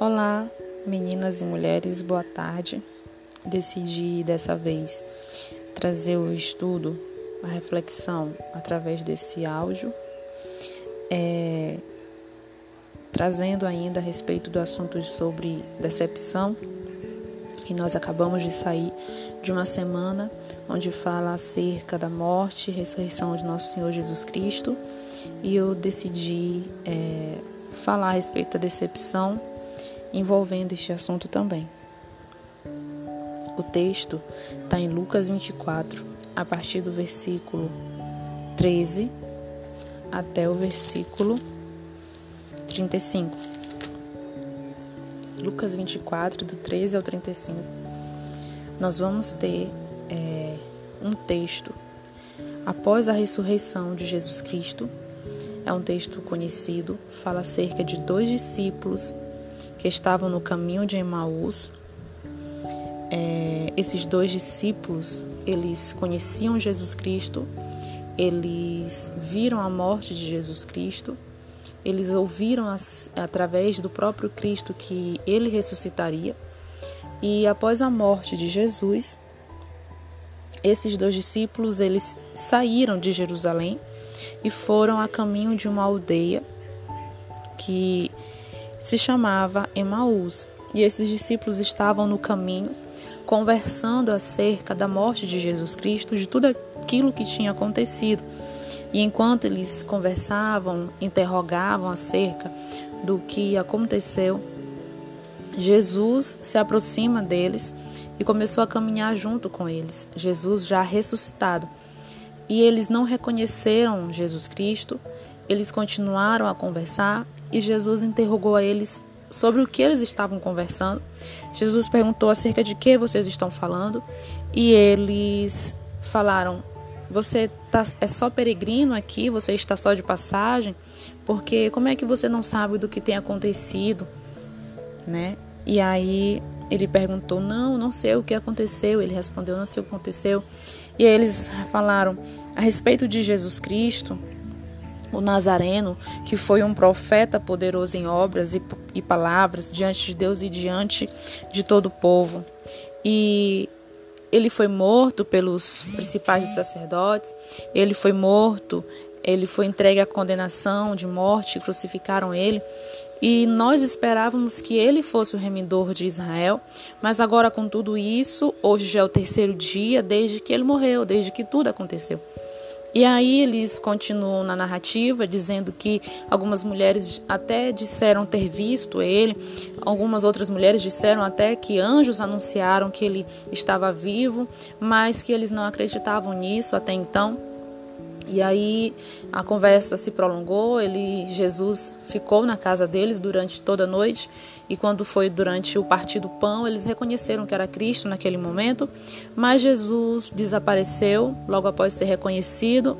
Olá, meninas e mulheres, boa tarde. Decidi dessa vez trazer o estudo, a reflexão através desse áudio, é, trazendo ainda a respeito do assunto sobre decepção. E nós acabamos de sair de uma semana onde fala acerca da morte e ressurreição de nosso Senhor Jesus Cristo, e eu decidi é, falar a respeito da decepção envolvendo este assunto também. O texto está em Lucas 24, a partir do versículo 13 até o versículo 35. Lucas 24, do 13 ao 35. Nós vamos ter é, um texto após a ressurreição de Jesus Cristo. É um texto conhecido, fala acerca de dois discípulos que estavam no caminho de Emaús. É, esses dois discípulos, eles conheciam Jesus Cristo, eles viram a morte de Jesus Cristo, eles ouviram as, através do próprio Cristo que ele ressuscitaria. E após a morte de Jesus, esses dois discípulos, eles saíram de Jerusalém e foram a caminho de uma aldeia que se chamava Emaús, e esses discípulos estavam no caminho conversando acerca da morte de Jesus Cristo, de tudo aquilo que tinha acontecido. E enquanto eles conversavam, interrogavam acerca do que aconteceu, Jesus se aproxima deles e começou a caminhar junto com eles, Jesus já ressuscitado. E eles não reconheceram Jesus Cristo, eles continuaram a conversar e Jesus interrogou a eles sobre o que eles estavam conversando. Jesus perguntou acerca de que vocês estão falando e eles falaram: Você tá, é só peregrino aqui? Você está só de passagem? Porque como é que você não sabe do que tem acontecido, né? E aí ele perguntou: Não, não sei o que aconteceu. Ele respondeu: Não sei o que aconteceu. E aí eles falaram a respeito de Jesus Cristo o Nazareno, que foi um profeta poderoso em obras e, e, palavras diante de Deus e diante de todo o povo. E ele foi morto pelos principais sacerdotes, ele foi morto, ele foi entregue à condenação de morte, crucificaram ele. E nós esperávamos que ele fosse o remidor de Israel, mas agora com tudo isso, hoje já é o terceiro dia desde que ele morreu, desde que tudo aconteceu. E aí eles continuam na narrativa dizendo que algumas mulheres até disseram ter visto ele, algumas outras mulheres disseram até que anjos anunciaram que ele estava vivo, mas que eles não acreditavam nisso até então. E aí a conversa se prolongou, ele Jesus ficou na casa deles durante toda a noite e quando foi durante o partir do pão, eles reconheceram que era Cristo naquele momento, mas Jesus desapareceu logo após ser reconhecido.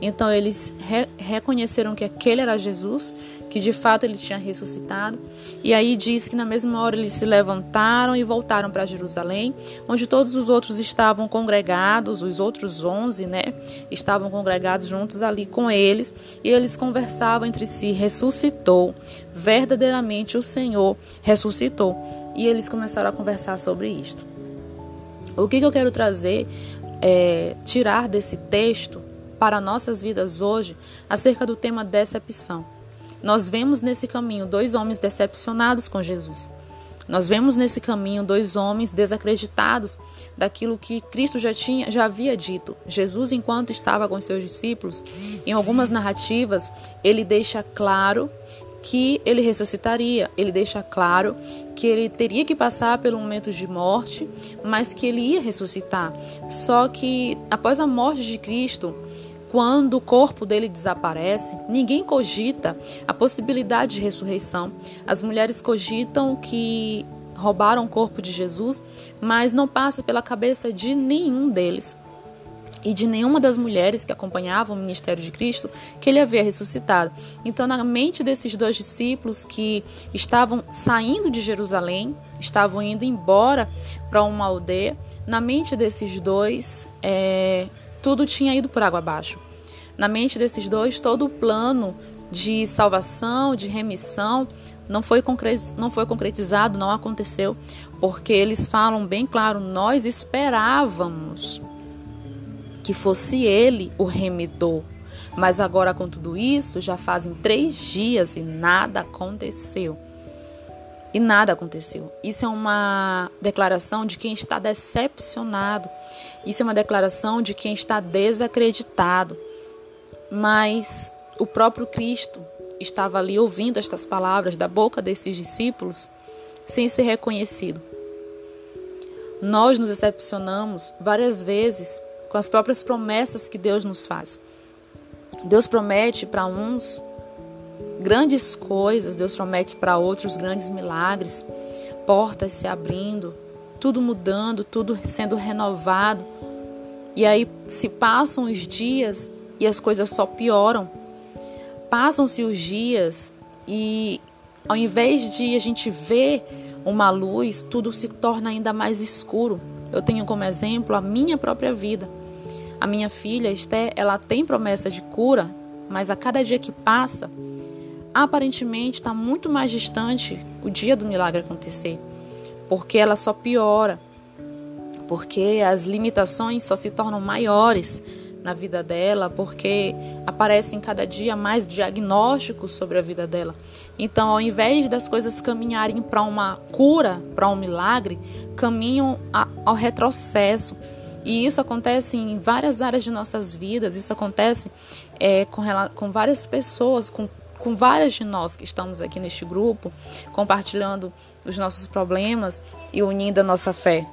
Então eles re reconheceram que aquele era Jesus, que de fato ele tinha ressuscitado. E aí diz que na mesma hora eles se levantaram e voltaram para Jerusalém, onde todos os outros estavam congregados, os outros onze, né, estavam congregados juntos ali com eles, e eles conversavam entre si: ressuscitou, verdadeiramente o Senhor ressuscitou. E eles começaram a conversar sobre isto. O que, que eu quero trazer, é, tirar desse texto para nossas vidas hoje, acerca do tema decepção. Nós vemos nesse caminho dois homens decepcionados com Jesus. Nós vemos nesse caminho dois homens desacreditados daquilo que Cristo já tinha, já havia dito. Jesus, enquanto estava com seus discípulos, em algumas narrativas, ele deixa claro que ele ressuscitaria. Ele deixa claro que ele teria que passar pelo momento de morte, mas que ele ia ressuscitar. Só que após a morte de Cristo, quando o corpo dele desaparece, ninguém cogita a possibilidade de ressurreição. As mulheres cogitam que roubaram o corpo de Jesus, mas não passa pela cabeça de nenhum deles e de nenhuma das mulheres que acompanhavam o ministério de Cristo que ele havia ressuscitado. Então, na mente desses dois discípulos que estavam saindo de Jerusalém, estavam indo embora para uma aldeia, na mente desses dois, é, tudo tinha ido por água abaixo. Na mente desses dois, todo o plano de salvação, de remissão, não foi, não foi concretizado, não aconteceu, porque eles falam bem claro: nós esperávamos que fosse ele o remidor. Mas agora, com tudo isso, já fazem três dias e nada aconteceu. E nada aconteceu. Isso é uma declaração de quem está decepcionado. Isso é uma declaração de quem está desacreditado. Mas o próprio Cristo estava ali ouvindo estas palavras da boca desses discípulos sem ser reconhecido. Nós nos decepcionamos várias vezes com as próprias promessas que Deus nos faz. Deus promete para uns grandes coisas, Deus promete para outros grandes milagres, portas se abrindo, tudo mudando, tudo sendo renovado. E aí se passam os dias e as coisas só pioram. Passam-se os dias e ao invés de a gente ver uma luz, tudo se torna ainda mais escuro. Eu tenho como exemplo a minha própria vida. A minha filha, Esther, ela tem promessa de cura, mas a cada dia que passa, aparentemente está muito mais distante o dia do milagre acontecer, porque ela só piora, porque as limitações só se tornam maiores na vida dela, porque aparecem cada dia mais diagnósticos sobre a vida dela. Então, ao invés das coisas caminharem para uma cura, para um milagre, caminham a, ao retrocesso. E isso acontece em várias áreas de nossas vidas, isso acontece é, com, com várias pessoas, com, com várias de nós que estamos aqui neste grupo, compartilhando os nossos problemas e unindo a nossa fé.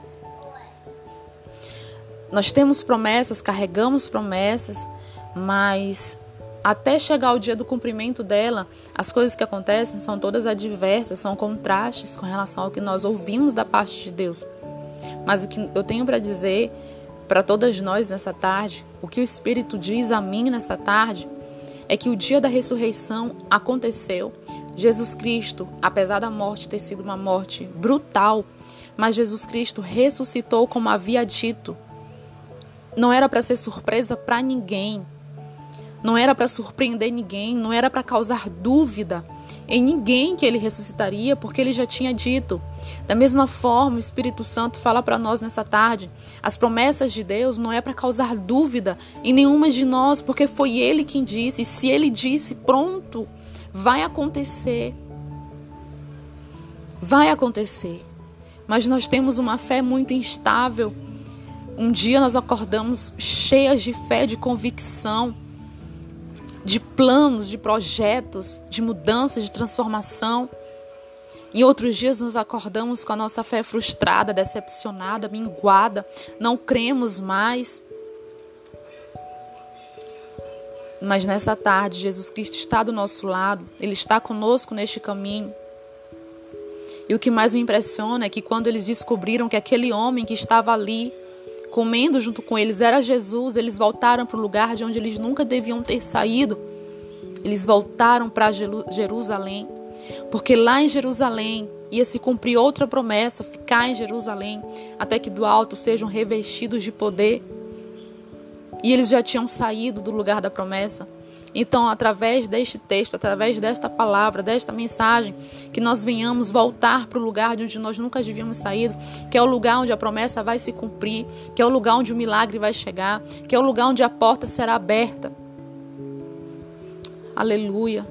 Nós temos promessas, carregamos promessas, mas até chegar o dia do cumprimento dela, as coisas que acontecem são todas adversas, são contrastes com relação ao que nós ouvimos da parte de Deus. Mas o que eu tenho para dizer para todas nós nessa tarde, o que o Espírito diz a mim nessa tarde, é que o dia da ressurreição aconteceu. Jesus Cristo, apesar da morte ter sido uma morte brutal, mas Jesus Cristo ressuscitou como havia dito não era para ser surpresa para ninguém. Não era para surpreender ninguém, não era para causar dúvida em ninguém que ele ressuscitaria, porque ele já tinha dito. Da mesma forma, o Espírito Santo fala para nós nessa tarde: as promessas de Deus não é para causar dúvida em nenhuma de nós, porque foi ele quem disse. E se ele disse, pronto, vai acontecer. Vai acontecer. Mas nós temos uma fé muito instável um dia nós acordamos cheias de fé, de convicção, de planos, de projetos, de mudança, de transformação. Em outros dias nos acordamos com a nossa fé frustrada, decepcionada, minguada, não cremos mais. Mas nessa tarde, Jesus Cristo está do nosso lado, Ele está conosco neste caminho. E o que mais me impressiona é que quando eles descobriram que aquele homem que estava ali, comendo junto com eles era Jesus, eles voltaram para o lugar de onde eles nunca deviam ter saído. Eles voltaram para Jerusalém, porque lá em Jerusalém ia se cumprir outra promessa, ficar em Jerusalém, até que do alto sejam revestidos de poder. E eles já tinham saído do lugar da promessa. Então, através deste texto, através desta palavra, desta mensagem, que nós venhamos voltar para o lugar de onde nós nunca devíamos sair, que é o lugar onde a promessa vai se cumprir, que é o lugar onde o milagre vai chegar, que é o lugar onde a porta será aberta. Aleluia.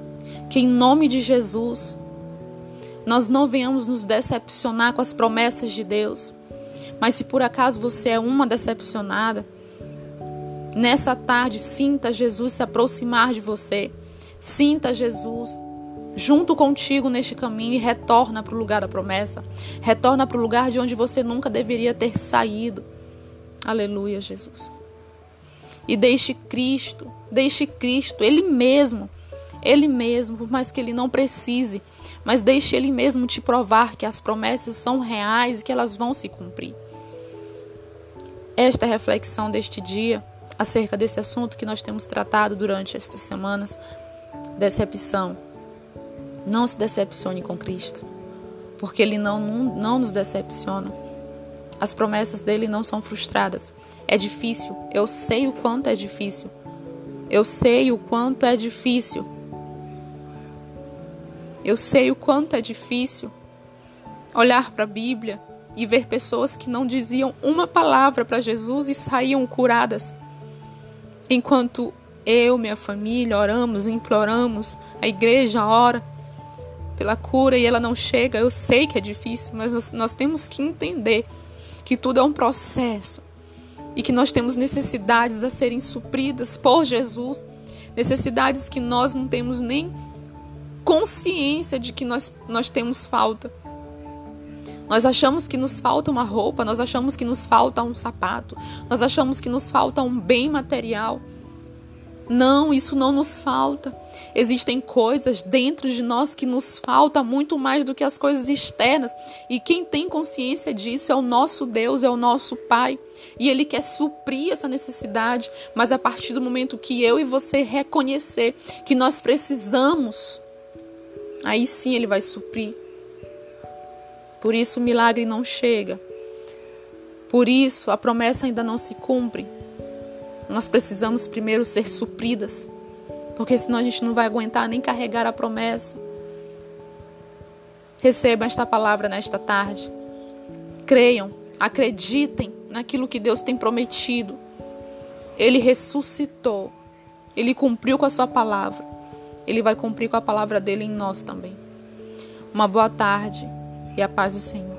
Que em nome de Jesus nós não venhamos nos decepcionar com as promessas de Deus. Mas se por acaso você é uma decepcionada, Nessa tarde, sinta Jesus se aproximar de você. Sinta Jesus junto contigo neste caminho e retorna para o lugar da promessa. Retorna para o lugar de onde você nunca deveria ter saído. Aleluia, Jesus. E deixe Cristo, deixe Cristo, Ele mesmo, Ele mesmo, por mais que Ele não precise, mas deixe Ele mesmo te provar que as promessas são reais e que elas vão se cumprir. Esta é a reflexão deste dia acerca desse assunto que nós temos tratado durante estas semanas, decepção. Não se decepcione com Cristo, porque Ele não, não nos decepciona. As promessas dele não são frustradas. É difícil, eu sei o quanto é difícil. Eu sei o quanto é difícil. Eu sei o quanto é difícil olhar para a Bíblia e ver pessoas que não diziam uma palavra para Jesus e saíam curadas. Enquanto eu, minha família, oramos, imploramos, a igreja ora pela cura e ela não chega. Eu sei que é difícil, mas nós, nós temos que entender que tudo é um processo e que nós temos necessidades a serem supridas por Jesus, necessidades que nós não temos nem consciência de que nós, nós temos falta. Nós achamos que nos falta uma roupa, nós achamos que nos falta um sapato, nós achamos que nos falta um bem material. Não, isso não nos falta. Existem coisas dentro de nós que nos falta muito mais do que as coisas externas. E quem tem consciência disso é o nosso Deus, é o nosso Pai. E Ele quer suprir essa necessidade. Mas a partir do momento que eu e você reconhecer que nós precisamos aí sim ele vai suprir. Por isso o milagre não chega. Por isso a promessa ainda não se cumpre. Nós precisamos primeiro ser supridas, porque senão a gente não vai aguentar nem carregar a promessa. Receba esta palavra nesta tarde. Creiam, acreditem naquilo que Deus tem prometido. Ele ressuscitou. Ele cumpriu com a sua palavra. Ele vai cumprir com a palavra dele em nós também. Uma boa tarde e a paz do Senhor.